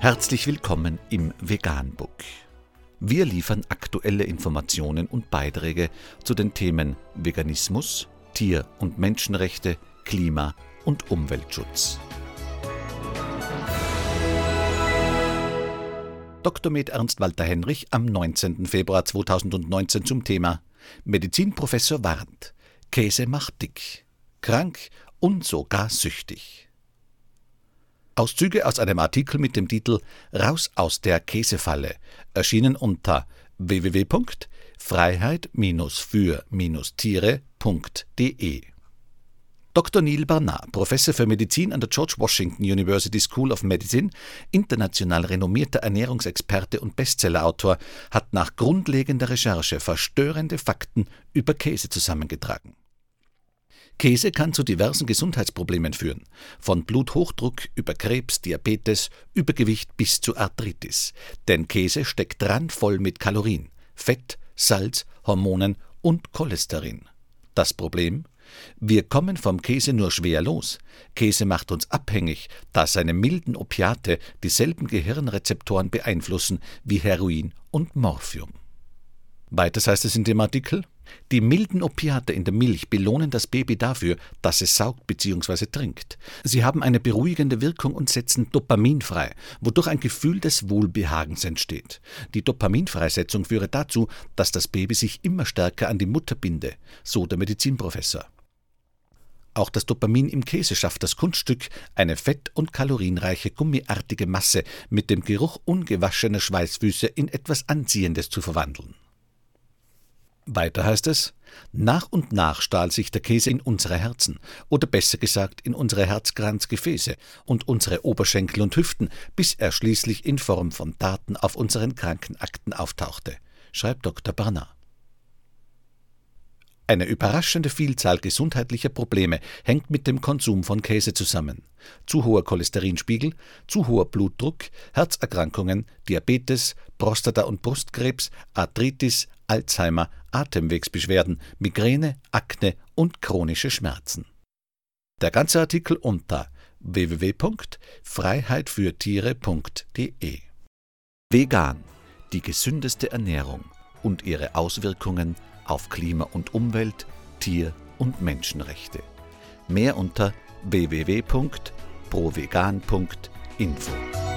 Herzlich willkommen im Veganbook. Wir liefern aktuelle Informationen und Beiträge zu den Themen Veganismus, Tier- und Menschenrechte, Klima- und Umweltschutz. Dr. Med Ernst Walter Henrich am 19. Februar 2019 zum Thema Medizinprofessor warnt, Käse macht dick, krank und sogar süchtig. Auszüge aus einem Artikel mit dem Titel Raus aus der Käsefalle, erschienen unter www.freiheit-für-tiere.de. Dr. Neil Barnard, Professor für Medizin an der George Washington University School of Medicine, international renommierter Ernährungsexperte und Bestsellerautor, hat nach grundlegender Recherche verstörende Fakten über Käse zusammengetragen. Käse kann zu diversen Gesundheitsproblemen führen, von Bluthochdruck über Krebs, Diabetes, Übergewicht bis zu Arthritis. Denn Käse steckt randvoll mit Kalorien, Fett, Salz, Hormonen und Cholesterin. Das Problem? Wir kommen vom Käse nur schwer los. Käse macht uns abhängig, da seine milden Opiate dieselben Gehirnrezeptoren beeinflussen wie Heroin und Morphium. Weiters heißt es in dem Artikel, die milden Opiate in der Milch belohnen das Baby dafür, dass es saugt bzw. trinkt. Sie haben eine beruhigende Wirkung und setzen Dopamin frei, wodurch ein Gefühl des Wohlbehagens entsteht. Die Dopaminfreisetzung führe dazu, dass das Baby sich immer stärker an die Mutter binde, so der Medizinprofessor. Auch das Dopamin im Käse schafft das Kunststück, eine fett- und kalorienreiche gummiartige Masse mit dem Geruch ungewaschener Schweißfüße in etwas Anziehendes zu verwandeln. Weiter heißt es, nach und nach stahl sich der Käse in unsere Herzen, oder besser gesagt in unsere Herzkranzgefäße und unsere Oberschenkel und Hüften, bis er schließlich in Form von Daten auf unseren Krankenakten auftauchte, schreibt Dr. Barnard. Eine überraschende Vielzahl gesundheitlicher Probleme hängt mit dem Konsum von Käse zusammen. Zu hoher Cholesterinspiegel, zu hoher Blutdruck, Herzerkrankungen, Diabetes, Prostata- und Brustkrebs, Arthritis, Alzheimer, Atemwegsbeschwerden, Migräne, Akne und chronische Schmerzen. Der ganze Artikel unter www.freiheitfürtiere.de Vegan, die gesündeste Ernährung und ihre Auswirkungen auf Klima und Umwelt, Tier- und Menschenrechte. Mehr unter www.provegan.info.